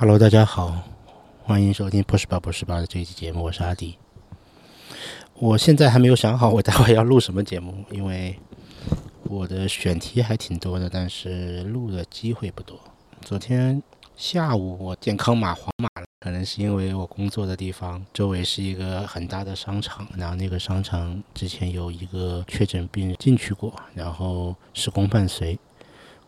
Hello，大家好，欢迎收听不是吧不是吧的这一期节目，我是阿迪。我现在还没有想好我待会要录什么节目，因为我的选题还挺多的，但是录的机会不多。昨天下午我健康码黄码了，可能是因为我工作的地方周围是一个很大的商场，然后那个商场之前有一个确诊病人进去过，然后时空伴随。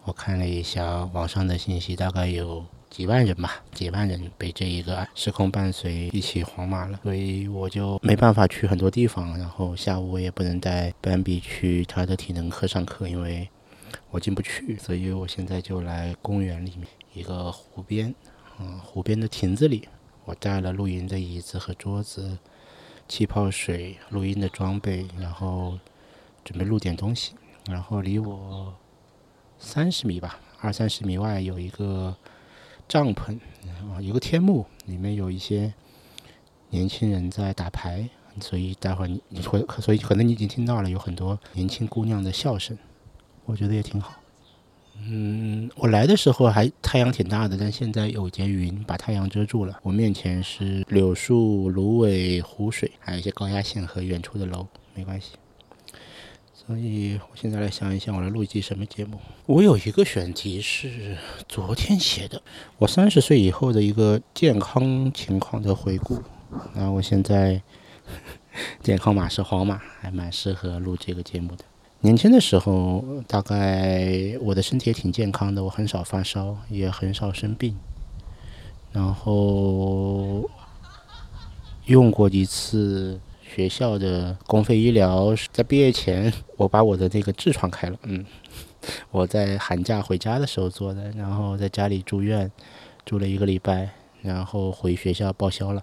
我看了一下网上的信息，大概有几万人吧，几万人被这一个时空伴随一起黄码了，所以我就没办法去很多地方。然后下午我也不能带斑比去他的体能课上课，因为我进不去。所以我现在就来公园里面一个湖边，嗯，湖边的亭子里，我带了露营的椅子和桌子、气泡水、录音的装备，然后准备录点东西。然后离我。三十米吧，二三十米外有一个帐篷，啊，有个天幕，里面有一些年轻人在打牌，所以待会儿你你会，所以可能你已经听到了有很多年轻姑娘的笑声，我觉得也挺好。嗯，我来的时候还太阳挺大的，但现在有节云把太阳遮住了。我面前是柳树、芦苇、湖水，还有一些高压线和远处的楼，没关系。所以我现在来想一想，我来录一期什么节目？我有一个选题是昨天写的，我三十岁以后的一个健康情况的回顾。那我现在健康码是黄码，还蛮适合录这个节目的。年轻的时候，大概我的身体也挺健康的，我很少发烧，也很少生病，然后用过一次。学校的公费医疗，在毕业前，我把我的那个痔疮开了。嗯，我在寒假回家的时候做的，然后在家里住院，住了一个礼拜，然后回学校报销了。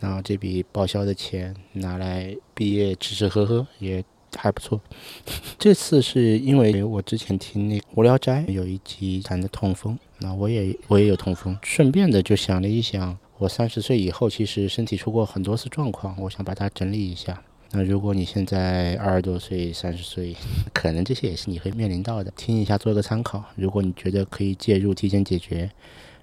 然后这笔报销的钱拿来毕业吃吃喝喝也还不错。这次是因为我之前听那《无聊斋》有一集谈的痛风，那我也我也有痛风，顺便的就想了一想。我三十岁以后，其实身体出过很多次状况，我想把它整理一下。那如果你现在二十多岁、三十岁，可能这些也是你会面临到的，听一下做个参考。如果你觉得可以介入提前解决，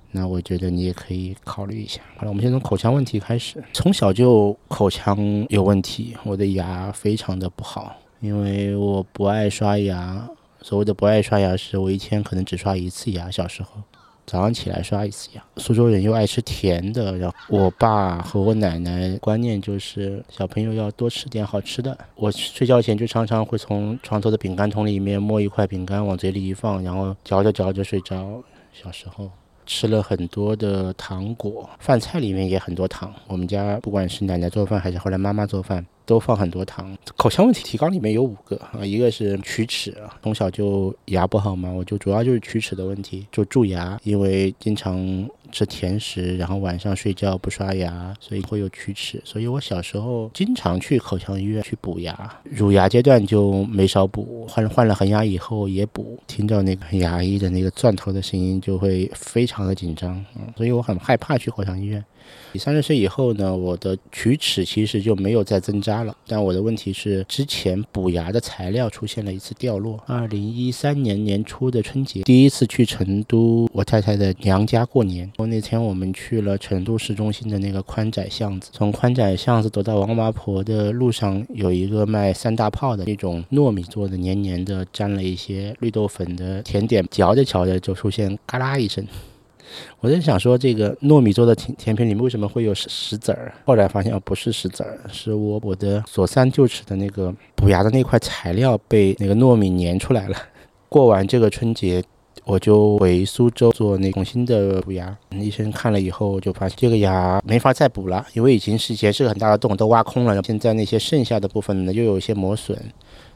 那我觉得你也可以考虑一下。好了，我们先从口腔问题开始。从小就口腔有问题，我的牙非常的不好，因为我不爱刷牙。所谓的不爱刷牙，是我一天可能只刷一次牙。小时候。早上起来刷一次牙。苏州人又爱吃甜的，然后我爸和我奶奶观念就是小朋友要多吃点好吃的。我睡觉前就常常会从床头的饼干桶里面摸一块饼干往嘴里一放，然后嚼着嚼着睡着。小时候吃了很多的糖果，饭菜里面也很多糖。我们家不管是奶奶做饭还是后来妈妈做饭。都放很多糖，口腔问题提纲里面有五个啊，一个是龋齿，从小就牙不好嘛，我就主要就是龋齿的问题，就蛀牙，因为经常吃甜食，然后晚上睡觉不刷牙，所以会有龋齿，所以我小时候经常去口腔医院去补牙，乳牙阶段就没少补，换换了恒牙以后也补，听到那个牙医的那个钻头的声音就会非常的紧张，嗯，所以我很害怕去口腔医院。三十岁以后呢，我的龋齿其实就没有再增加了。但我的问题是，之前补牙的材料出现了一次掉落。二零一三年年初的春节，第一次去成都，我太太的娘家过年。那天我们去了成都市中心的那个宽窄巷子，从宽窄巷子走到王麻婆的路上，有一个卖三大炮的那种糯米做的黏黏的，沾了一些绿豆粉的甜点，嚼着嚼着就出现嘎啦一声。我在想说，这个糯米做的甜甜品里面为什么会有石石子儿？后来发现哦，不是石子儿，是我我的左三臼齿的那个补牙的那块材料被那个糯米粘出来了。过完这个春节，我就回苏州做那重新的补牙。医生看了以后就发现这个牙没法再补了，因为已经是前是个很大的洞，都挖空了，现在那些剩下的部分呢又有一些磨损。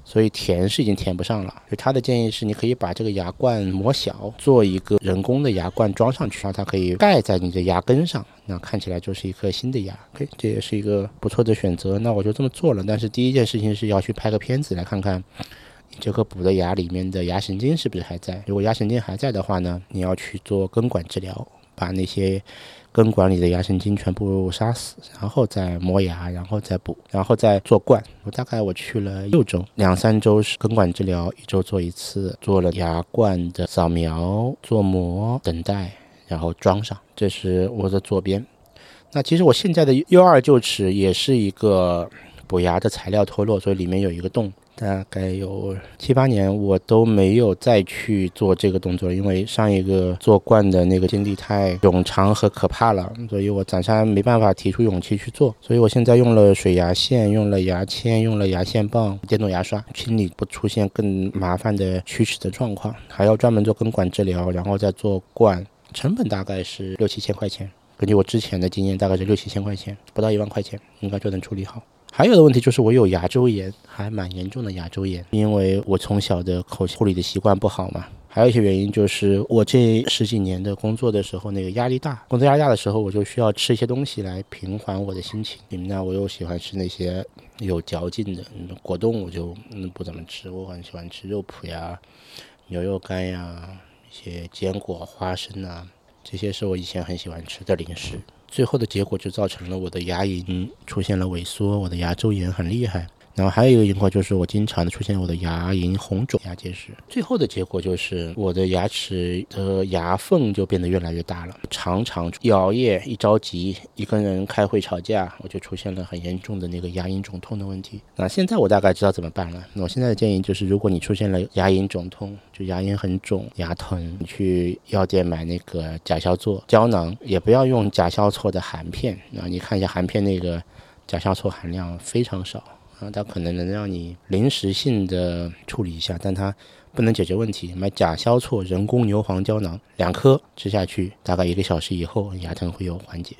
所以填是已经填不上了，就他的建议是，你可以把这个牙冠磨小，做一个人工的牙冠装上去，然后它可以盖在你的牙根上，那看起来就是一颗新的牙。OK，这也是一个不错的选择。那我就这么做了。但是第一件事情是要去拍个片子来看看，这颗补的牙里面的牙神经是不是还在。如果牙神经还在的话呢，你要去做根管治疗，把那些。根管里的牙神经全部杀死，然后再磨牙，然后再补，然后再做冠。我大概我去了六周，两三周是根管治疗，一周做一次，做了牙冠的扫描、做膜、等待，然后装上。这是我的左边。那其实我现在的 U 二臼齿也是一个补牙的材料脱落，所以里面有一个洞。大概有七八年，我都没有再去做这个动作，因为上一个做冠的那个经历太冗长和可怕了，所以我暂时没办法提出勇气去做。所以我现在用了水牙线，用了牙签，用了牙线棒、电动牙刷，清理不出现更麻烦的龋齿的状况，还要专门做根管治疗，然后再做冠，成本大概是六七千块钱。根据我之前的经验，大概是六七千块钱，不到一万块钱，应该就能处理好。还有的问题就是我有牙周炎，还蛮严重的牙周炎，因为我从小的口腔护理的习惯不好嘛。还有一些原因就是我这十几年的工作的时候，那个压力大，工作压力大的时候，我就需要吃一些东西来平缓我的心情。那我又喜欢吃那些有嚼劲的果冻，我就不怎么吃。我很喜欢吃肉脯呀、牛肉干呀、一些坚果、花生啊，这些是我以前很喜欢吃的零食。最后的结果就造成了我的牙龈出现了萎缩，我的牙周炎很厉害。然后还有一个情况就是，我经常的出现我的牙龈红肿、牙结石。最后的结果就是，我的牙齿的牙缝就变得越来越大了。常常一熬夜、一着急、一跟人开会吵架，我就出现了很严重的那个牙龈肿痛的问题。那现在我大概知道怎么办了。那我现在的建议就是，如果你出现了牙龈肿痛，就牙龈很肿、牙疼，你去药店买那个甲硝唑胶囊，也不要用甲硝唑的含片。啊你看一下含片那个甲硝唑含量非常少。啊，它可能能让你临时性的处理一下，但它不能解决问题。买甲硝唑人工牛黄胶囊，两颗吃下去，大概一个小时以后，牙疼会有缓解。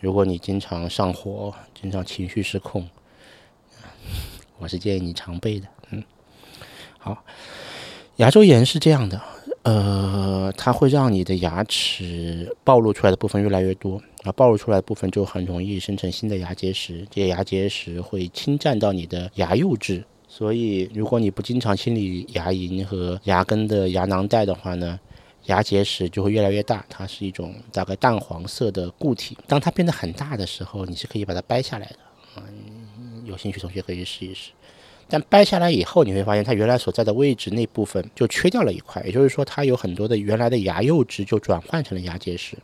如果你经常上火，经常情绪失控，我是建议你常备的。嗯，好，牙周炎是这样的。呃，它会让你的牙齿暴露出来的部分越来越多，啊，暴露出来的部分就很容易生成新的牙结石，这些牙结石会侵占到你的牙釉质，所以如果你不经常清理牙龈和牙根的牙囊袋的话呢，牙结石就会越来越大，它是一种大概淡黄色的固体，当它变得很大的时候，你是可以把它掰下来的，啊，有兴趣同学可以试一试。但掰下来以后，你会发现它原来所在的位置那部分就缺掉了一块，也就是说，它有很多的原来的牙釉质就转换成了牙结石。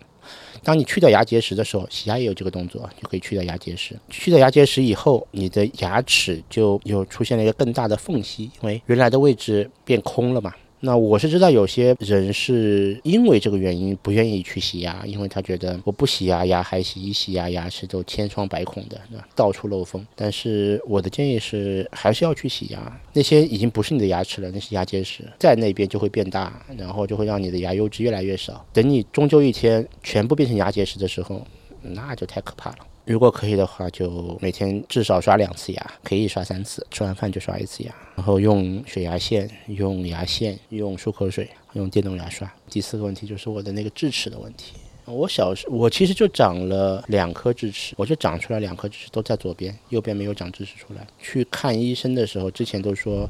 当你去掉牙结石的时候，洗牙也有这个动作，就可以去掉牙结石。去掉牙结石以后，你的牙齿就又出现了一个更大的缝隙，因为原来的位置变空了嘛。那我是知道有些人是因为这个原因不愿意去洗牙，因为他觉得我不洗牙牙还洗一洗牙牙齿都千疮百孔的，到处漏风。但是我的建议是还是要去洗牙，那些已经不是你的牙齿了，那是牙结石，在那边就会变大，然后就会让你的牙釉质越来越少。等你终究一天全部变成牙结石的时候，那就太可怕了。如果可以的话，就每天至少刷两次牙，可以刷三次，吃完饭就刷一次牙，然后用水牙线、用牙线、用漱口水、用电动牙刷。第四个问题就是我的那个智齿的问题。我小时我其实就长了两颗智齿，我就长出来两颗智齿都在左边，右边没有长智齿出来。去看医生的时候，之前都说，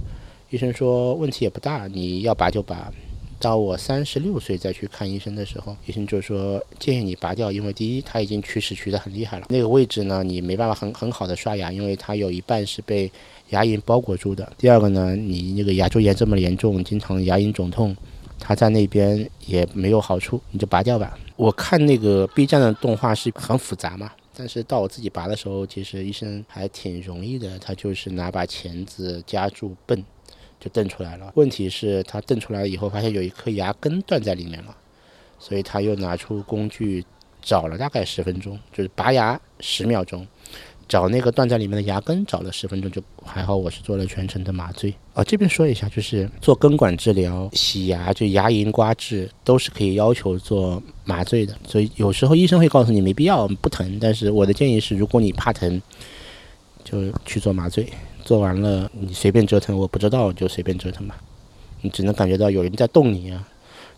医生说问题也不大，你要拔就拔。到我三十六岁再去看医生的时候，医生就说建议你拔掉，因为第一他已经龋齿龋得很厉害了，那个位置呢你没办法很很好的刷牙，因为它有一半是被牙龈包裹住的。第二个呢，你那个牙周炎这么严重，经常牙龈肿痛，它在那边也没有好处，你就拔掉吧。我看那个 B 站的动画是很复杂嘛，但是到我自己拔的时候，其实医生还挺容易的，他就是拿把钳子夹住泵。就瞪出来了。问题是，他瞪出来以后，发现有一颗牙根断在里面了，所以他又拿出工具找了大概十分钟，就是拔牙十秒钟，找那个断在里面的牙根找了十分钟，就还好我是做了全程的麻醉。啊，这边说一下，就是做根管治疗、洗牙，就牙龈刮治都是可以要求做麻醉的，所以有时候医生会告诉你没必要不疼，但是我的建议是，如果你怕疼，就去做麻醉。做完了，你随便折腾，我不知道就随便折腾吧。你只能感觉到有人在动你啊，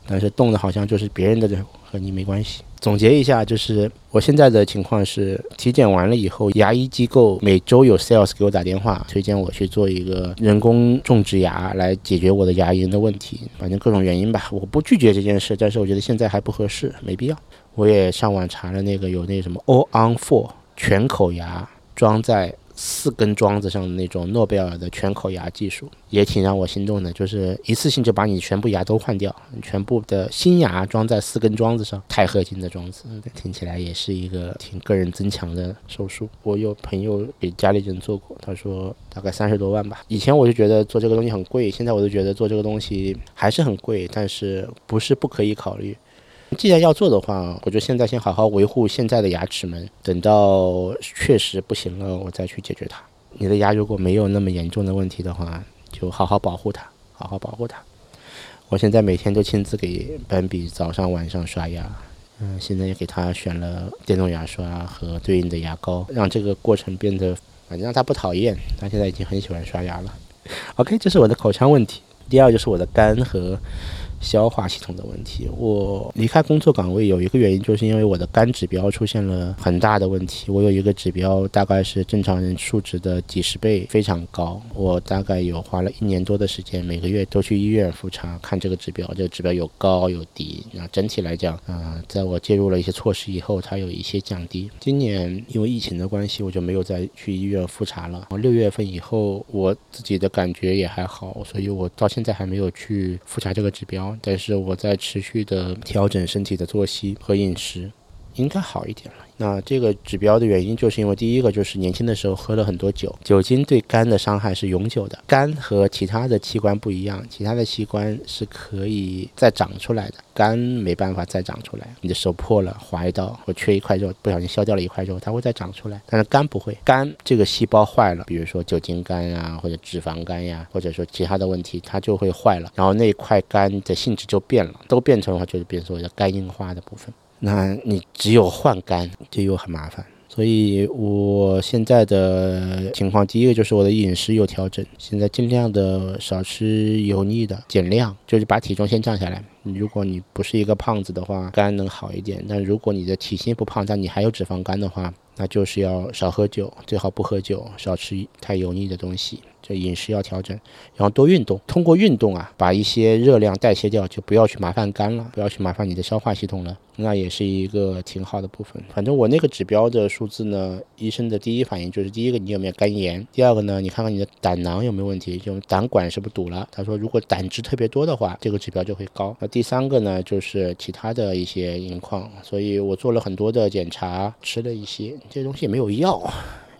但是动的好像就是别人的人，和你没关系。总结一下，就是我现在的情况是，体检完了以后，牙医机构每周有 sales 给我打电话，推荐我去做一个人工种植牙来解决我的牙龈的问题。反正各种原因吧，我不拒绝这件事，但是我觉得现在还不合适，没必要。我也上网查了那个有那什么 all on four 全口牙装在。四根桩子上的那种诺贝尔的全口牙技术，也挺让我心动的。就是一次性就把你全部牙都换掉，全部的新牙装在四根桩子上，钛合金的桩子，听起来也是一个挺个人增强的手术。我有朋友给家里人做过，他说大概三十多万吧。以前我就觉得做这个东西很贵，现在我就觉得做这个东西还是很贵，但是不是不可以考虑。既然要做的话，我就现在先好好维护现在的牙齿们，等到确实不行了，我再去解决它。你的牙如果没有那么严重的问题的话，就好好保护它，好好保护它。我现在每天都亲自给斑比早上晚上刷牙，嗯，现在也给他选了电动牙刷和对应的牙膏，让这个过程变得反正让他不讨厌。他现在已经很喜欢刷牙了。OK，这是我的口腔问题。第二就是我的肝和。消化系统的问题，我离开工作岗位有一个原因，就是因为我的肝指标出现了很大的问题。我有一个指标，大概是正常人数值的几十倍，非常高。我大概有花了一年多的时间，每个月都去医院复查，看这个指标。这个指标有高有低，那整体来讲，啊，在我介入了一些措施以后，它有一些降低。今年因为疫情的关系，我就没有再去医院复查了。六月份以后，我自己的感觉也还好，所以我到现在还没有去复查这个指标。但是我在持续的调整身体的作息和饮食，应该好一点了。那这个指标的原因，就是因为第一个就是年轻的时候喝了很多酒，酒精对肝的伤害是永久的。肝和其他的器官不一样，其他的器官是可以再长出来的，肝没办法再长出来。你的手破了，划一刀或缺一块肉，不小心削掉了一块肉，它会再长出来。但是肝不会，肝这个细胞坏了，比如说酒精肝呀，或者脂肪肝呀，或者说其他的问题，它就会坏了，然后那块肝的性质就变了，都变成的话，就是变成所谓的肝硬化的部分。那你只有换肝这又很麻烦，所以我现在的情况，第一个就是我的饮食有调整，现在尽量的少吃油腻的，减量，就是把体重先降下来。如果你不是一个胖子的话，肝能好一点；但如果你的体型不胖，但你还有脂肪肝的话，那就是要少喝酒，最好不喝酒，少吃太油腻的东西。这饮食要调整，然后多运动。通过运动啊，把一些热量代谢掉，就不要去麻烦肝了，不要去麻烦你的消化系统了。那也是一个挺好的部分。反正我那个指标的数字呢，医生的第一反应就是：第一个，你有没有肝炎；第二个呢，你看看你的胆囊有没有问题，就胆管是不是堵了。他说，如果胆汁特别多的话，这个指标就会高。那第三个呢，就是其他的一些情况。所以我做了很多的检查，吃了一些这东西也没有药。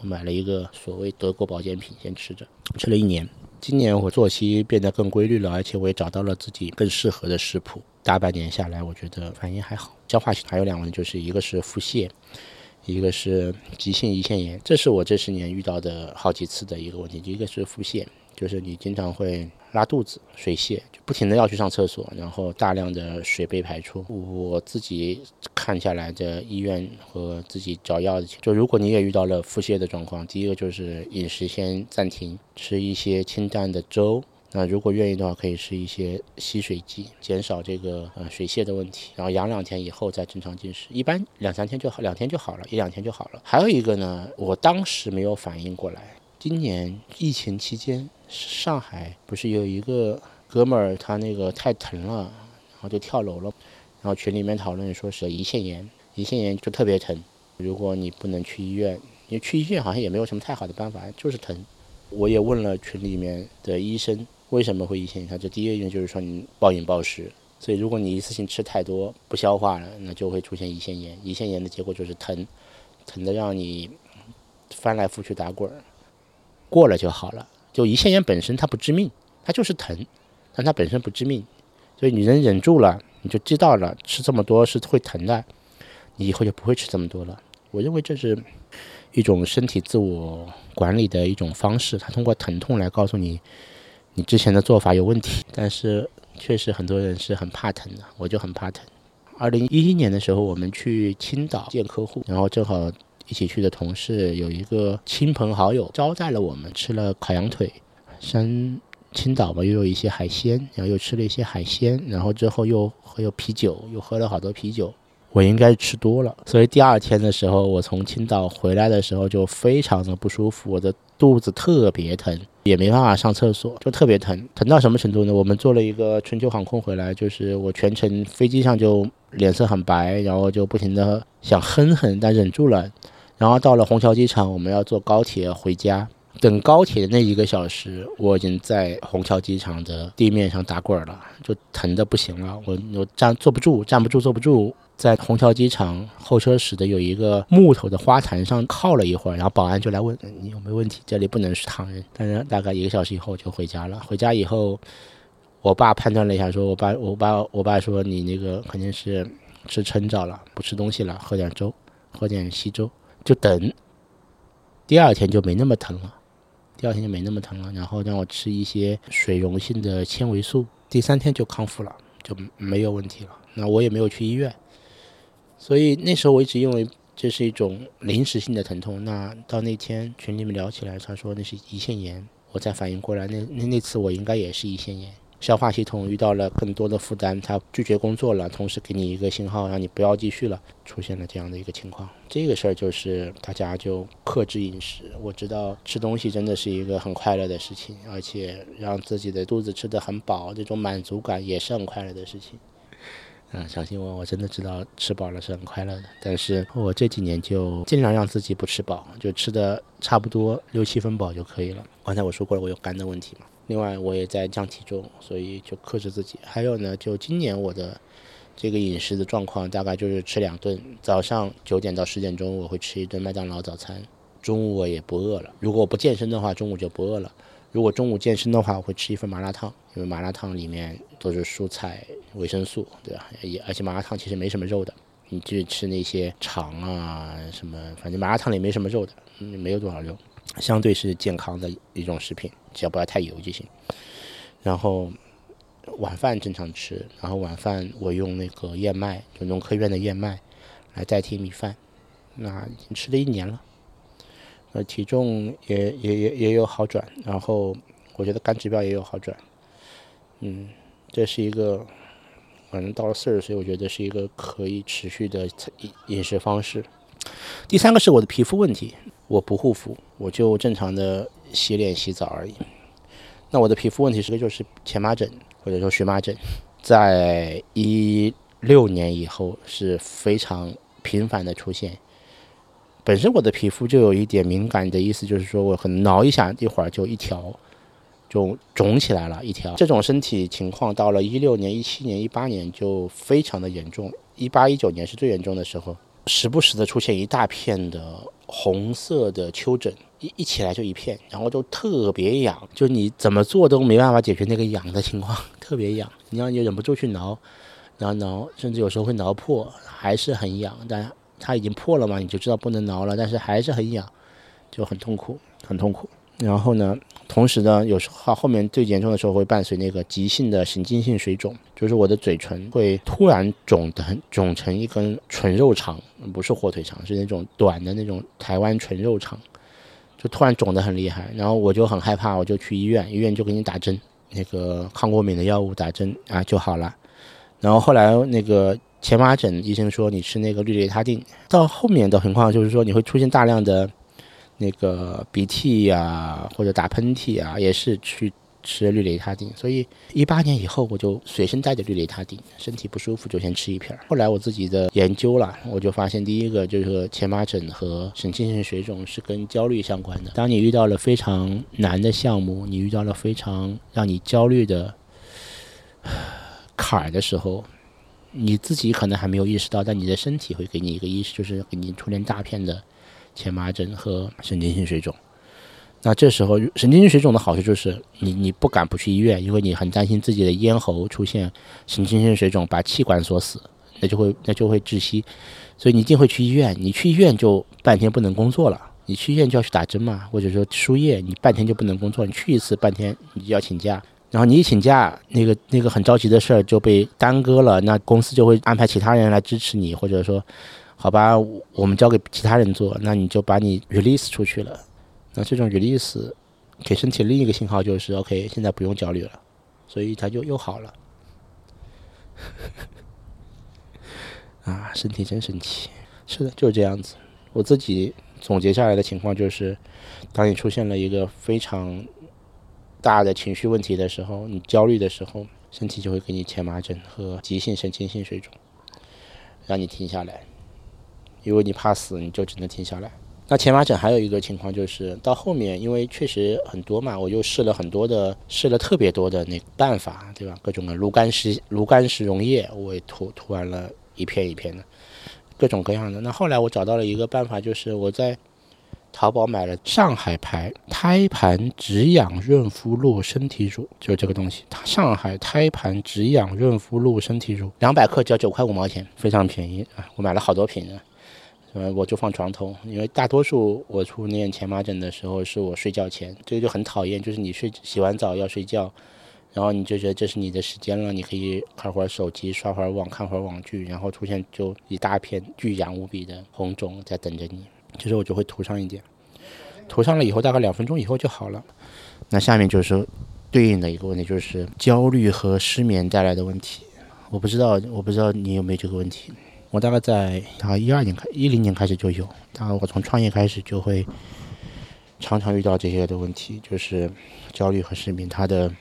我买了一个所谓德国保健品，先吃着，吃了一年。今年我作息变得更规律了，而且我也找到了自己更适合的食谱。大半年下来，我觉得反应还好。消化系统还有两个，就是一个是腹泻，一个是急性胰腺炎。这是我这十年遇到的好几次的一个问题。一个是腹泻，就是你经常会。拉肚子、水泻，就不停的要去上厕所，然后大量的水被排出。我自己看下来的医院和自己找药的，就如果你也遇到了腹泻的状况，第一个就是饮食先暂停，吃一些清淡的粥。那如果愿意的话，可以吃一些吸水剂，减少这个呃水泻的问题。然后养两天以后再正常进食，一般两三天就好，两天就好了，一两天就好了。还有一个呢，我当时没有反应过来，今年疫情期间。上海不是有一个哥们儿，他那个太疼了，然后就跳楼了。然后群里面讨论说是胰腺炎，胰腺炎就特别疼。如果你不能去医院，因为去医院好像也没有什么太好的办法，就是疼。我也问了群里面的医生为什么会胰腺炎，他这第一个原因就是说你暴饮暴食，所以如果你一次性吃太多不消化了，那就会出现胰腺炎。胰腺炎的结果就是疼，疼的让你翻来覆去打滚儿，过了就好了。就胰腺炎本身它不致命，它就是疼，但它本身不致命，所以你能忍住了，你就知道了吃这么多是会疼的，你以后就不会吃这么多了。我认为这是一种身体自我管理的一种方式，它通过疼痛来告诉你你之前的做法有问题。但是确实很多人是很怕疼的，我就很怕疼。二零一一年的时候，我们去青岛见客户，然后正好。一起去的同事有一个亲朋好友招待了我们，吃了烤羊腿，山青岛嘛，又有一些海鲜，然后又吃了一些海鲜，然后之后又喝有啤酒，又喝了好多啤酒。我应该吃多了，所以第二天的时候，我从青岛回来的时候就非常的不舒服，我的肚子特别疼，也没办法上厕所，就特别疼，疼到什么程度呢？我们坐了一个春秋航空回来，就是我全程飞机上就脸色很白，然后就不停的想哼哼，但忍住了。然后到了虹桥机场，我们要坐高铁回家。等高铁的那一个小时，我已经在虹桥机场的地面上打滚了，就疼的不行了。我我站坐不住，站不住，坐不住，在虹桥机场候车室的有一个木头的花坛上靠了一会儿，然后保安就来问你有没有问题，这里不能是躺人。但是大概一个小时以后就回家了。回家以后，我爸判断了一下，说我爸我爸我爸说你那个肯定是吃撑着了，不吃东西了，喝点粥，喝点稀粥，就等。第二天就没那么疼了。第二天就没那么疼了，然后让我吃一些水溶性的纤维素，第三天就康复了，就没有问题了。那我也没有去医院，所以那时候我一直认为这是一种临时性的疼痛。那到那天群里面聊起来，他说那是胰腺炎，我才反应过来，那那那次我应该也是胰腺炎。消化系统遇到了更多的负担，它拒绝工作了，同时给你一个信号，让你不要继续了，出现了这样的一个情况。这个事儿就是大家就克制饮食。我知道吃东西真的是一个很快乐的事情，而且让自己的肚子吃得很饱，这种满足感也是很快乐的事情。嗯，相信我，我真的知道吃饱了是很快乐的。但是我这几年就尽量让自己不吃饱，就吃的差不多六七分饱就可以了。刚才我说过了，我有肝的问题嘛。另外，我也在降体重，所以就克制自己。还有呢，就今年我的这个饮食的状况，大概就是吃两顿，早上九点到十点钟我会吃一顿麦当劳早餐，中午我也不饿了。如果我不健身的话，中午就不饿了。如果中午健身的话，我会吃一份麻辣烫，因为麻辣烫里面都是蔬菜、维生素，对吧？也而且麻辣烫其实没什么肉的，你去吃那些肠啊什么，反正麻辣烫里没什么肉的，嗯，没有多少肉。相对是健康的一种食品，只要不要太油就行。然后晚饭正常吃，然后晚饭我用那个燕麦，就农科院的燕麦来代替米饭。那已经吃了一年了，呃，体重也也也也有好转，然后我觉得肝指标也有好转。嗯，这是一个，反正到了四十岁，我觉得是一个可以持续的饮饮食方式。第三个是我的皮肤问题。我不护肤，我就正常的洗脸洗澡而已。那我的皮肤问题是个就是前麻疹或者说荨麻疹，在一六年以后是非常频繁的出现。本身我的皮肤就有一点敏感的意思，就是说我很挠一下，一会儿就一条就肿起来了，一条。这种身体情况到了一六年、一七年、一八年就非常的严重，一八一九年是最严重的时候，时不时的出现一大片的。红色的丘疹一一起来就一片，然后就特别痒，就你怎么做都没办法解决那个痒的情况，特别痒，你要你忍不住去挠，挠挠，甚至有时候会挠破，还是很痒，但它已经破了嘛，你就知道不能挠了，但是还是很痒，就很痛苦，很痛苦。然后呢，同时呢，有时候后面最严重的时候会伴随那个急性的神经性水肿，就是我的嘴唇会突然肿的很，肿成一根纯肉肠，不是火腿肠，是那种短的那种台湾纯肉肠，就突然肿得很厉害。然后我就很害怕，我就去医院，医院就给你打针，那个抗过敏的药物打针啊就好了。然后后来那个前麻疹医生说你吃那个氯雷他定，到后面的情况就是说你会出现大量的。那个鼻涕呀，或者打喷嚏啊，也是去吃氯雷他定。所以一八年以后，我就随身带着氯雷他定，身体不舒服就先吃一片儿。后来我自己的研究了，我就发现第一个就是前麻疹和神经性水肿是跟焦虑相关的。当你遇到了非常难的项目，你遇到了非常让你焦虑的坎儿的时候，你自己可能还没有意识到，但你的身体会给你一个意识，就是给你出现大片的。前麻疹和神经性水肿，那这时候神经性水肿的好处就是你你不敢不去医院，因为你很担心自己的咽喉出现神经性水肿，把气管锁死，那就会那就会窒息，所以你一定会去医院。你去医院就半天不能工作了，你去医院就要去打针嘛，或者说输液，你半天就不能工作。你去一次半天你就要请假，然后你一请假，那个那个很着急的事儿就被耽搁了，那公司就会安排其他人来支持你，或者说。好吧，我们交给其他人做，那你就把你 release 出去了。那这种 release 给身体另一个信号就是 OK，现在不用焦虑了，所以它就又好了。啊，身体真神奇，是的，就是这样子。我自己总结下来的情况就是，当你出现了一个非常大的情绪问题的时候，你焦虑的时候，身体就会给你前麻疹和急性神经性水肿，让你停下来。因为你怕死，你就只能停下来。那前麻疹还有一个情况就是到后面，因为确实很多嘛，我就试了很多的，试了特别多的那办法，对吧？各种的炉甘石、炉甘石溶液，我也涂涂完了一片一片的，各种各样的。那后来我找到了一个办法，就是我在。淘宝买了上海牌胎盘止痒润肤露身体乳，就这个东西。它上海胎盘止痒润肤露身体乳，两百克只要九块五毛钱，非常便宜啊！我买了好多瓶呢，呃，我就放床头，因为大多数我出念前麻疹的时候是我睡觉前，这个就很讨厌，就是你睡洗完澡要睡觉，然后你就觉得这是你的时间了，你可以看会儿手机、刷会儿网、看会儿网剧，然后出现就一大片巨痒无比的红肿在等着你。其实我就会涂上一点，涂上了以后大概两分钟以后就好了。那下面就是对应的一个问题，就是焦虑和失眠带来的问题。我不知道，我不知道你有没有这个问题。我大概在啊一二年开，一零年开始就有。然后我从创业开始就会常常遇到这些的问题，就是焦虑和失眠。它的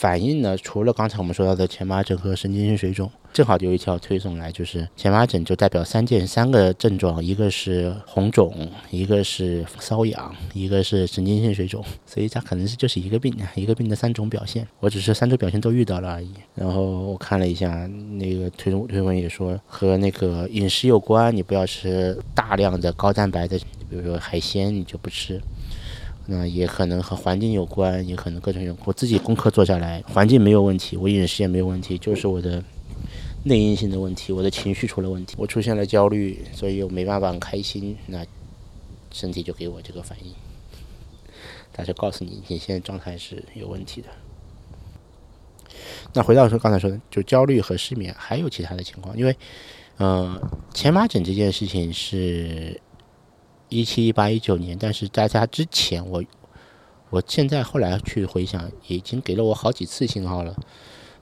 反应呢，除了刚才我们说到的前麻疹和神经性水肿。正好就有一条推送来，就是前麻疹就代表三件三个症状，一个是红肿，一个是瘙痒，一个是神经性水肿，所以它可能是就是一个病，一个病的三种表现。我只是三种表现都遇到了而已。然后我看了一下那个推推文也说和那个饮食有关，你不要吃大量的高蛋白的，比如说海鲜你就不吃。那也可能和环境有关，也可能各种有。我自己功课做下来，环境没有问题，我饮食也没有问题，就是我的。内因性的问题，我的情绪出了问题，我出现了焦虑，所以我没办法很开心，那身体就给我这个反应，他就告诉你你现在状态是有问题的。那回到说刚才说的，就焦虑和失眠，还有其他的情况，因为，呃，前麻疹这件事情是一七一八一九年，但是在家之前，我我现在后来去回想，已经给了我好几次信号了。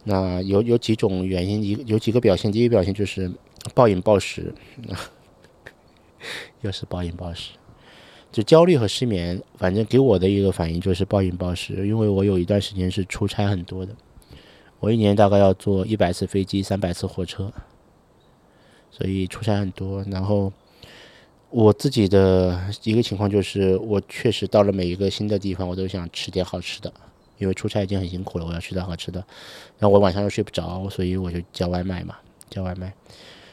那有有几种原因，一有几个表现。第一个表现就是暴饮暴食，又是暴饮暴食。就焦虑和失眠，反正给我的一个反应就是暴饮暴食。因为我有一段时间是出差很多的，我一年大概要坐一百次飞机，三百次火车，所以出差很多。然后我自己的一个情况就是，我确实到了每一个新的地方，我都想吃点好吃的。因为出差已经很辛苦了，我要吃点好吃的，然后我晚上又睡不着，所以我就叫外卖嘛，叫外卖，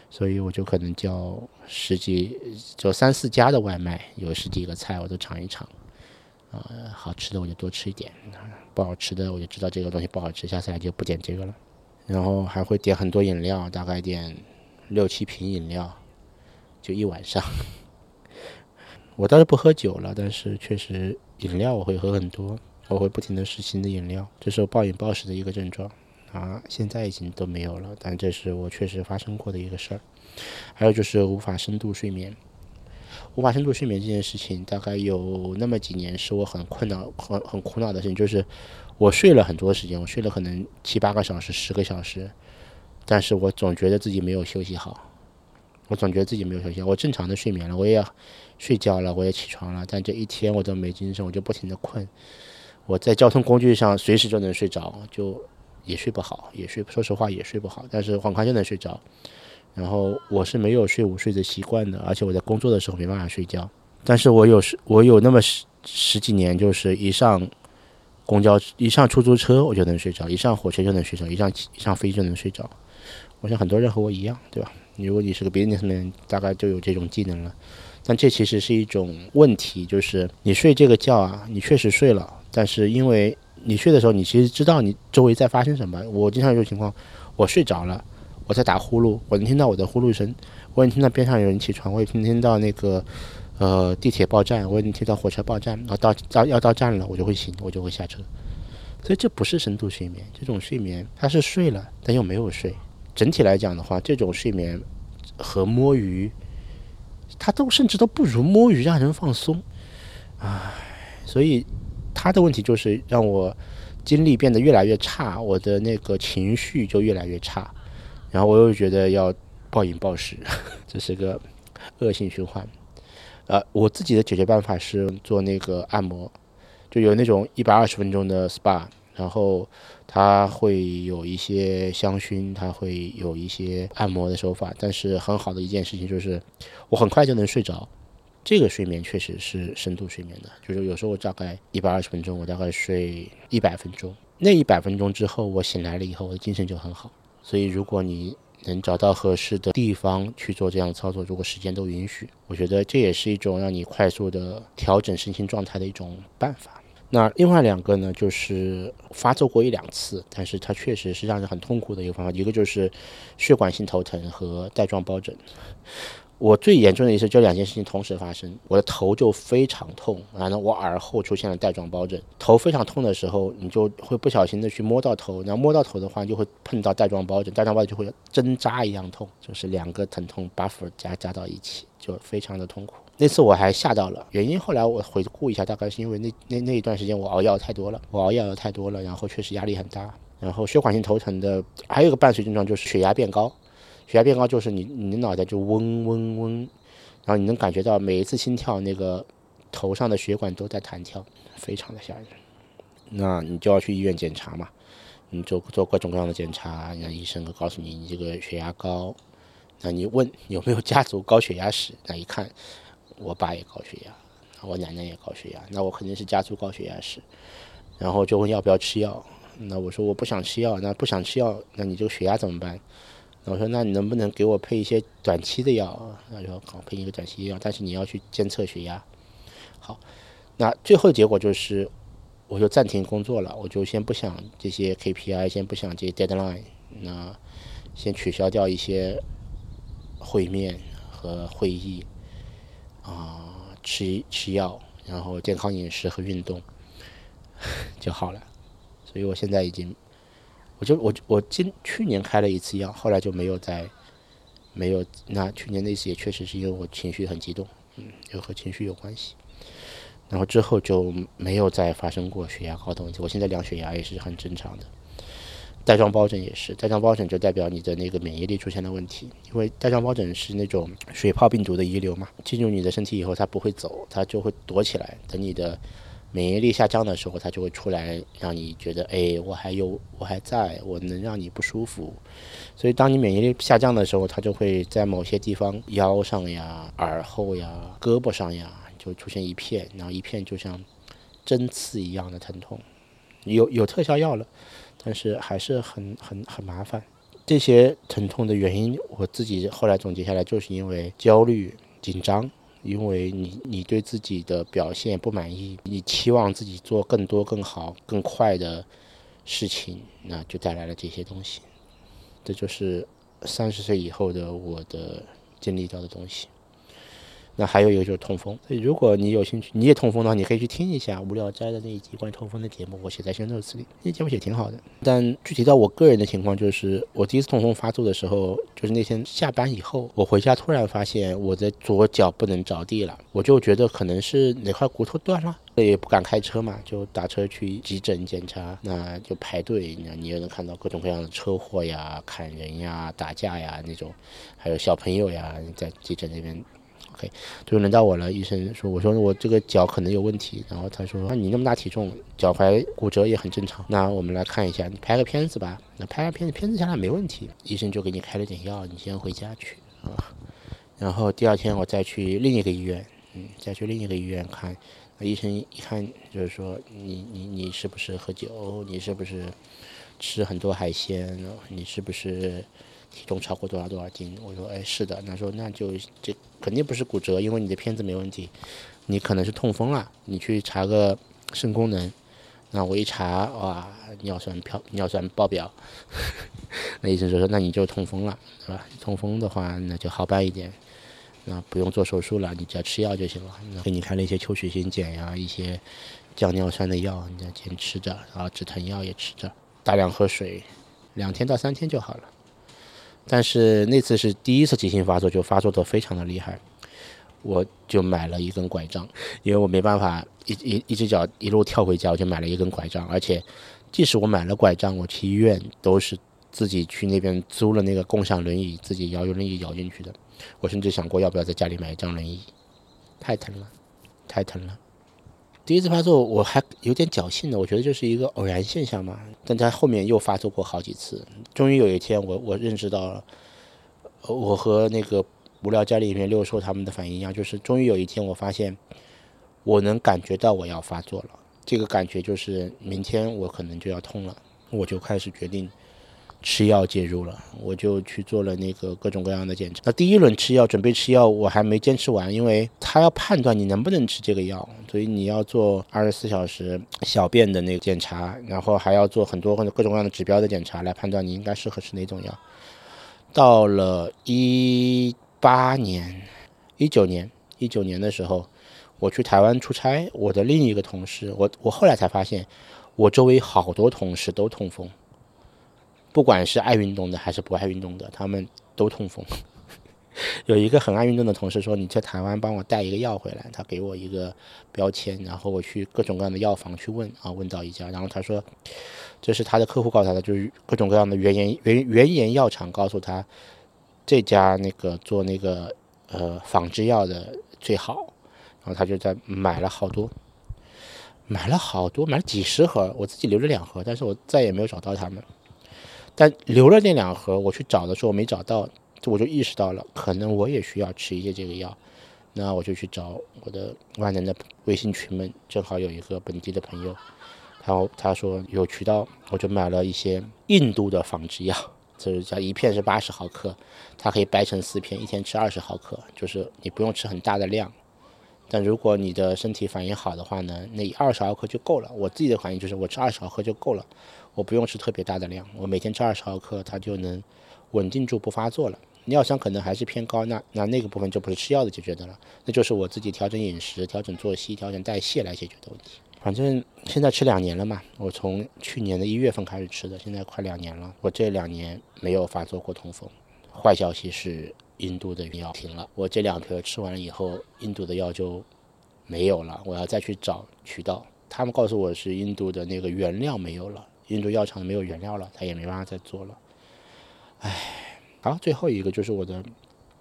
所以我就可能叫十几，就三四家的外卖，有十几个菜我都尝一尝，啊，好吃的我就多吃一点，不好吃的我就知道这个东西不好吃，下次来就不点这个了，然后还会点很多饮料，大概点六七瓶饮料，就一晚上。我倒是不喝酒了，但是确实饮料我会喝很多。我会不停的试新的饮料，这是我暴饮暴食的一个症状啊，现在已经都没有了，但这是我确实发生过的一个事儿。还有就是无法深度睡眠，无法深度睡眠这件事情，大概有那么几年是我很困扰、很很苦恼的事情，就是我睡了很多时间，我睡了可能七八个小时、十个小时，但是我总觉得自己没有休息好，我总觉得自己没有休息好，我正常的睡眠了，我也要睡觉了，我也起床了，但这一天我都没精神，我就不停的困。我在交通工具上随时就能睡着，就也睡不好，也睡，说实话也睡不好，但是很快就能睡着。然后我是没有睡午睡的习惯的，而且我在工作的时候没办法睡觉。但是我有时我有那么十十几年，就是一上公交一上出租车我就能睡着，一上火车就能睡着，一上一上飞机就能睡着。我想很多人和我一样，对吧？如果你是个 businessman，大概就有这种技能了。但这其实是一种问题，就是你睡这个觉啊，你确实睡了。但是因为你睡的时候，你其实知道你周围在发生什么。我经常有种情况，我睡着了，我在打呼噜，我能听到我的呼噜声，我能听到边上有人起床，我也听听到那个呃地铁报站，我也能听到火车报站，然后到到要到站了，我就会醒，我就会下车。所以这不是深度睡眠，这种睡眠它是睡了，但又没有睡。整体来讲的话，这种睡眠和摸鱼，他都甚至都不如摸鱼让人放松。唉，所以。他的问题就是让我精力变得越来越差，我的那个情绪就越来越差，然后我又觉得要暴饮暴食，这是个恶性循环。呃，我自己的解决办法是做那个按摩，就有那种一百二十分钟的 SPA，然后它会有一些香薰，它会有一些按摩的手法，但是很好的一件事情就是我很快就能睡着。这个睡眠确实是深度睡眠的，就是有时候我大概一百二十分钟，我大概睡一百分钟，那一百分钟之后我醒来了以后，我的精神就很好。所以如果你能找到合适的地方去做这样的操作，如果时间都允许，我觉得这也是一种让你快速的调整身心状态的一种办法。那另外两个呢，就是发作过一两次，但是它确实是让人很痛苦的一个方法，一个就是血管性头疼和带状疱疹。我最严重的一次，就两件事情同时发生，我的头就非常痛，然后我耳后出现了带状疱疹。头非常痛的时候，你就会不小心的去摸到头，然后摸到头的话，就会碰到带状疱疹，带状疱疹就会针扎一样痛，就是两个疼痛 buff 加加到一起，就非常的痛苦。那次我还吓到了，原因后来我回顾一下，大概是因为那那那一段时间我熬夜太多了，我熬夜太多了，然后确实压力很大，然后血管性头疼的还有一个伴随症状就是血压变高。血压变高就是你，你的脑袋就嗡嗡嗡，然后你能感觉到每一次心跳，那个头上的血管都在弹跳，非常的吓人。那你就要去医院检查嘛，你做做各种各样的检查，让医生告诉你你这个血压高。那你问有没有家族高血压史？那一看，我爸也高血压，我奶奶也高血压，那我肯定是家族高血压史。然后就问要不要吃药，那我说我不想吃药，那不想吃药，那你这个血压怎么办？我说：“那你能不能给我配一些短期的药？”他说：“好，配一个短期药，但是你要去监测血压。”好，那最后结果就是，我就暂停工作了，我就先不想这些 KPI，先不想这些 deadline，那先取消掉一些会面和会议，啊，吃吃药，然后健康饮食和运动就好了。所以我现在已经。我就我我今去年开了一次药，后来就没有再没有。那去年那次也确实是因为我情绪很激动，嗯，又和情绪有关系。然后之后就没有再发生过血压高的问题。我现在量血压也是很正常的。带状疱疹也是，带状疱疹就代表你的那个免疫力出现了问题。因为带状疱疹是那种水泡病毒的遗留嘛，进入你的身体以后它不会走，它就会躲起来，等你的。免疫力下降的时候，它就会出来，让你觉得，哎，我还有，我还在，我能让你不舒服。所以，当你免疫力下降的时候，它就会在某些地方，腰上呀、耳后呀、胳膊上呀，就出现一片，然后一片就像针刺一样的疼痛。有有特效药了，但是还是很很很麻烦。这些疼痛的原因，我自己后来总结下来，就是因为焦虑、紧张。因为你你对自己的表现不满意，你期望自己做更多、更好、更快的事情，那就带来了这些东西。这就是三十岁以后的我的经历到的东西。那还有一个就是痛风，所以如果你有兴趣，你也痛风的话，你可以去听一下《无聊斋》的那一集关于痛风的节目，我写在宣传词里，那节目写挺好的。但具体到我个人的情况，就是我第一次痛风发作的时候，就是那天下班以后，我回家突然发现我的左脚不能着地了，我就觉得可能是哪块骨头断了，也不敢开车嘛，就打车去急诊检查，那就排队，那你也能看到各种各样的车祸呀、砍人呀、打架呀那种，还有小朋友呀在急诊那边。OK，就是轮到我了。医生说：“我说我这个脚可能有问题。”然后他说：“那你那么大体重，脚踝骨折也很正常。那我们来看一下，你拍个片子吧。那拍个片子，片子下来没问题，医生就给你开了点药，你先回家去啊。然后第二天我再去另一个医院，嗯，再去另一个医院看。那医生一看就是说：你你你是不是喝酒？你是不是吃很多海鲜？你是不是？”体重超过多少多少斤？我说，哎，是的。他说，那就这肯定不是骨折，因为你的片子没问题，你可能是痛风了。你去查个肾功能。那我一查，哇，尿酸飘，尿酸爆表。那医生就说，那你就痛风了，是吧？痛风的话，那就好办一点，那不用做手术了，你只要吃药就行了。那给你开了一些秋水仙碱呀，一些降尿酸的药，你先吃着，然后止疼药也吃着，大量喝水，两天到三天就好了。但是那次是第一次急性发作，就发作的非常的厉害，我就买了一根拐杖，因为我没办法一一一只脚一路跳回家，我就买了一根拐杖。而且，即使我买了拐杖，我去医院都是自己去那边租了那个共享轮椅，自己摇轮椅摇进去的。我甚至想过要不要在家里买一张轮椅，太疼了，太疼了。第一次发作我还有点侥幸的，我觉得就是一个偶然现象嘛。但他后面又发作过好几次，终于有一天我我认识到了，我和那个无聊家里面六兽他们的反应一样，就是终于有一天我发现我能感觉到我要发作了，这个感觉就是明天我可能就要痛了，我就开始决定。吃药介入了，我就去做了那个各种各样的检查。那第一轮吃药，准备吃药，我还没坚持完，因为他要判断你能不能吃这个药，所以你要做二十四小时小便的那个检查，然后还要做很多各种各样的指标的检查来判断你应该适合吃哪种药。到了一八年、一九年、一九年的时候，我去台湾出差，我的另一个同事，我我后来才发现，我周围好多同事都痛风。不管是爱运动的还是不爱运动的，他们都痛风。有一个很爱运动的同事说：“你在台湾帮我带一个药回来。”他给我一个标签，然后我去各种各样的药房去问啊，问到一家，然后他说：“这是他的客户告诉他的，就是各种各样的原研原原研药厂告诉他，这家那个做那个呃仿制药的最好。”然后他就在买了好多，买了好多，买了几十盒，我自己留了两盒，但是我再也没有找到他们。但留了那两盒，我去找的时候没找到，我就意识到了，可能我也需要吃一些这个药。那我就去找我的万能的微信群们，正好有一个本地的朋友，然后他说有渠道，我就买了一些印度的仿制药，就是叫一片是八十毫克，它可以掰成四片，一天吃二十毫克，就是你不用吃很大的量。但如果你的身体反应好的话呢，那二十毫克就够了。我自己的反应就是我吃二十毫克就够了。我不用吃特别大的量，我每天吃二十毫克，它就能稳定住不发作了。尿酸可能还是偏高，那那那个部分就不是吃药的解决的了，那就是我自己调整饮食、调整作息、调整代谢来解决的问题。反正现在吃两年了嘛，我从去年的一月份开始吃的，现在快两年了。我这两年没有发作过痛风。坏消息是印度的药停了，我这两瓶吃完了以后，印度的药就没有了，我要再去找渠道。他们告诉我是印度的那个原料没有了。印度药厂没有原料了，他也没办法再做了。唉，好，最后一个就是我的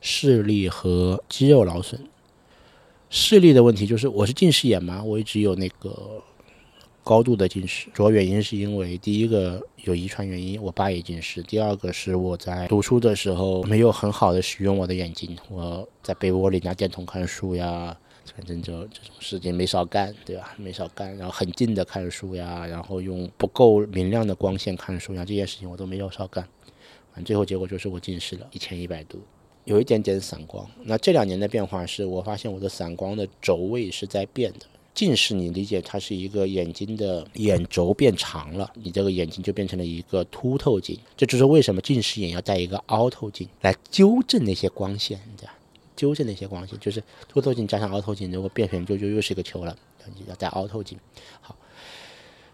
视力和肌肉劳损。视力的问题就是我是近视眼嘛，我一直有那个高度的近视。主要原因是因为第一个有遗传原因，我爸也近视；第二个是我在读书的时候没有很好的使用我的眼睛，我在被窝里拿电筒看书呀。反正就这种事情没少干，对吧？没少干，然后很近的看书呀，然后用不够明亮的光线看书呀，这件事情我都没有少干。反正最后结果就是我近视了，一千一百度，有一点点散光。那这两年的变化是我发现我的散光的轴位是在变的。近视你理解它是一个眼睛的眼轴变长了，你这个眼睛就变成了一个凸透镜。这就是为什么近视眼要戴一个凹透镜来纠正那些光线，对吧？纠正那些光线，就是凸透镜加上凹透镜，如果变成就就又是一个球了，要戴凹透镜。好，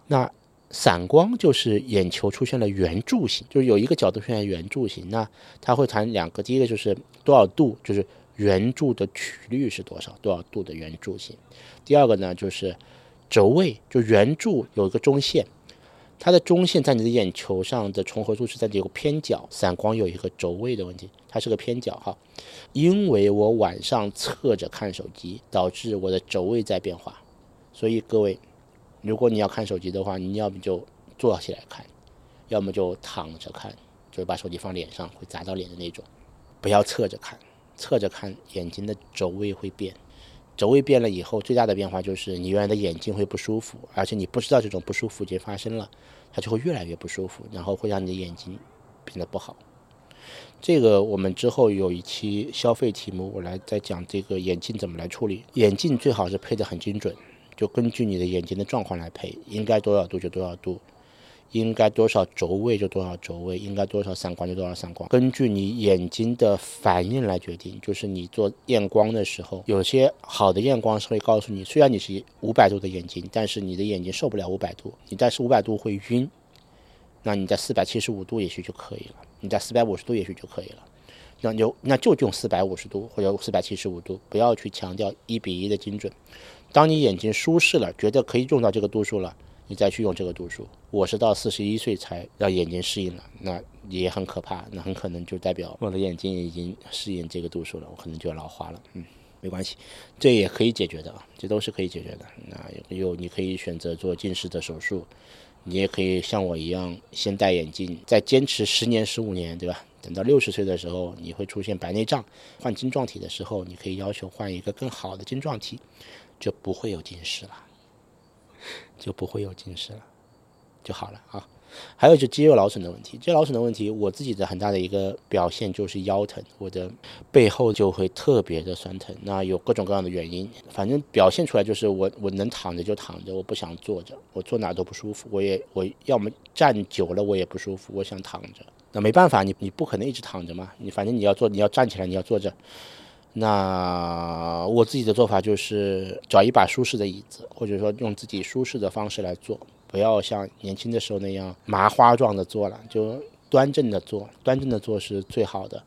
那散光就是眼球出现了圆柱形，就是有一个角度出现圆柱形，那它会谈两个，第一个就是多少度，就是圆柱的曲率是多少，多少度的圆柱形。第二个呢就是轴位，就圆柱有一个中线。它的中线在你的眼球上的重合度是在有个偏角，散光有一个轴位的问题，它是个偏角哈。因为我晚上侧着看手机，导致我的轴位在变化。所以各位，如果你要看手机的话，你要么就坐起来看，要么就躺着看，就是把手机放脸上会砸到脸的那种。不要侧着看，侧着看眼睛的轴位会变。轴位变了以后，最大的变化就是你原来的眼睛会不舒服，而且你不知道这种不舒服已经发生了，它就会越来越不舒服，然后会让你的眼睛变得不好。这个我们之后有一期消费题目，我来再讲这个眼镜怎么来处理。眼镜最好是配的很精准，就根据你的眼睛的状况来配，应该多少度就多少度。应该多少轴位就多少轴位，应该多少散光就多少散光，根据你眼睛的反应来决定。就是你做验光的时候，有些好的验光是会告诉你，虽然你是五百度的眼睛，但是你的眼睛受不了五百度，你但是五百度会晕，那你在四百七十五度也许就可以了，你在四百五十度也许就可以了，那就那就用四百五十度或者四百七十五度，不要去强调一比一的精准。当你眼睛舒适了，觉得可以用到这个度数了。你再去用这个度数，我是到四十一岁才让眼睛适应了，那也很可怕，那很可能就代表我的眼睛已经适应这个度数了，我可能就要老花了。嗯，没关系，这也可以解决的啊，这都是可以解决的。那有你可以选择做近视的手术，你也可以像我一样先戴眼镜，再坚持十年十五年，对吧？等到六十岁的时候，你会出现白内障，换晶状体的时候，你可以要求换一个更好的晶状体，就不会有近视了，就不会有近视了，就好了啊。还有就肌肉劳损的问题，肌肉劳损的问题，我自己的很大的一个表现就是腰疼，我的背后就会特别的酸疼。那有各种各样的原因，反正表现出来就是我我能躺着就躺着，我不想坐着，我坐哪都不舒服。我也我要么站久了我也不舒服，我想躺着。那没办法，你你不可能一直躺着嘛，你反正你要坐，你要站起来，你要坐着。那我自己的做法就是找一把舒适的椅子，或者说用自己舒适的方式来做。不要像年轻的时候那样麻花状的做了，就端正的做，端正的做是最好的。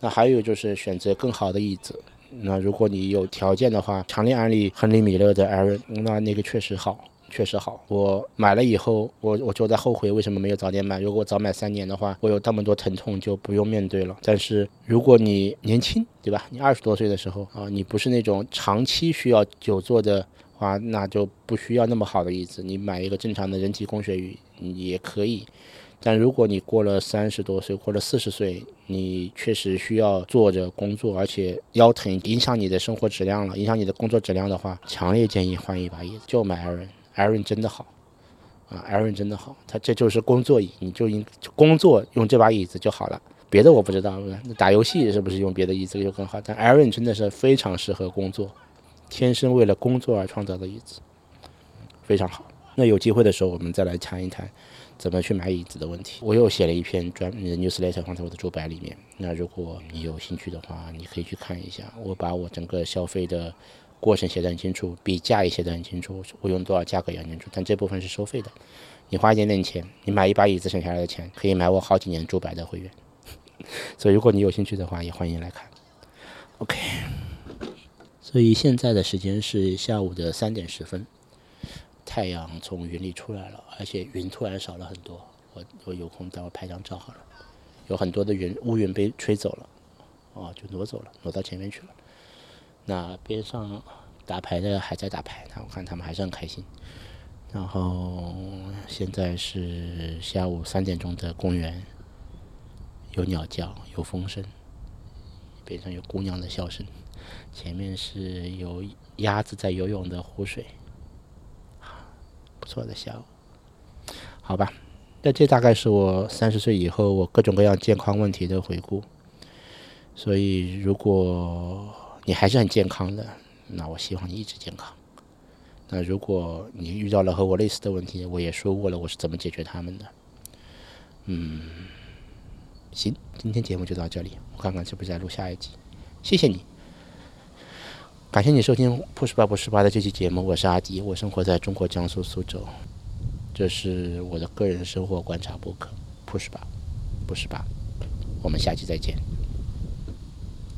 那还有就是选择更好的椅子。那如果你有条件的话，强烈安利亨利米勒的 Air，那那个确实好，确实好。我买了以后，我我就在后悔为什么没有早点买。如果早买三年的话，我有那么多疼痛就不用面对了。但是如果你年轻，对吧？你二十多岁的时候啊，你不是那种长期需要久坐的。话那就不需要那么好的椅子，你买一个正常的人体工学椅也可以。但如果你过了三十多岁或者四十岁，你确实需要坐着工作，而且腰疼影响你的生活质量了，影响你的工作质量的话，强烈建议换一把椅子，就买 Aaron 真的好啊，Aaron 真的好，他这就是工作椅，你就应工作用这把椅子就好了，别的我不知道，那打游戏是不是用别的椅子就更好？但 Aaron 真的是非常适合工作。天生为了工作而创造的椅子，非常好。那有机会的时候，我们再来谈一谈怎么去买椅子的问题。我又写了一篇专门的 newsletter 放在我的主板里面。那如果你有兴趣的话，你可以去看一下。我把我整个消费的过程写得很清楚，比价也写得很清楚，我用多少价格也很清楚。但这部分是收费的，你花一点点钱，你买一把椅子省下来的钱，可以买我好几年主板的会员。所以如果你有兴趣的话，也欢迎来看。OK。所以现在的时间是下午的三点十分，太阳从云里出来了，而且云突然少了很多。我我有空待会拍张照好了，有很多的云乌云被吹走了，哦，就挪走了，挪到前面去了。那边上打牌的还在打牌，那我看他们还是很开心。然后现在是下午三点钟的公园，有鸟叫，有风声，边上有姑娘的笑声。前面是有鸭子在游泳的湖水，不错的下午，好吧。那这大概是我三十岁以后我各种各样健康问题的回顾。所以如果你还是很健康的，那我希望你一直健康。那如果你遇到了和我类似的问题，我也说过了我是怎么解决他们的。嗯，行，今天节目就到这里，我看看是不是在录下一集。谢谢你。感谢你收听《不十八不十八》的这期节目，我是阿迪，我生活在中国江苏苏州，这是我的个人生活观察博客，不十八，不十八，我们下期再见。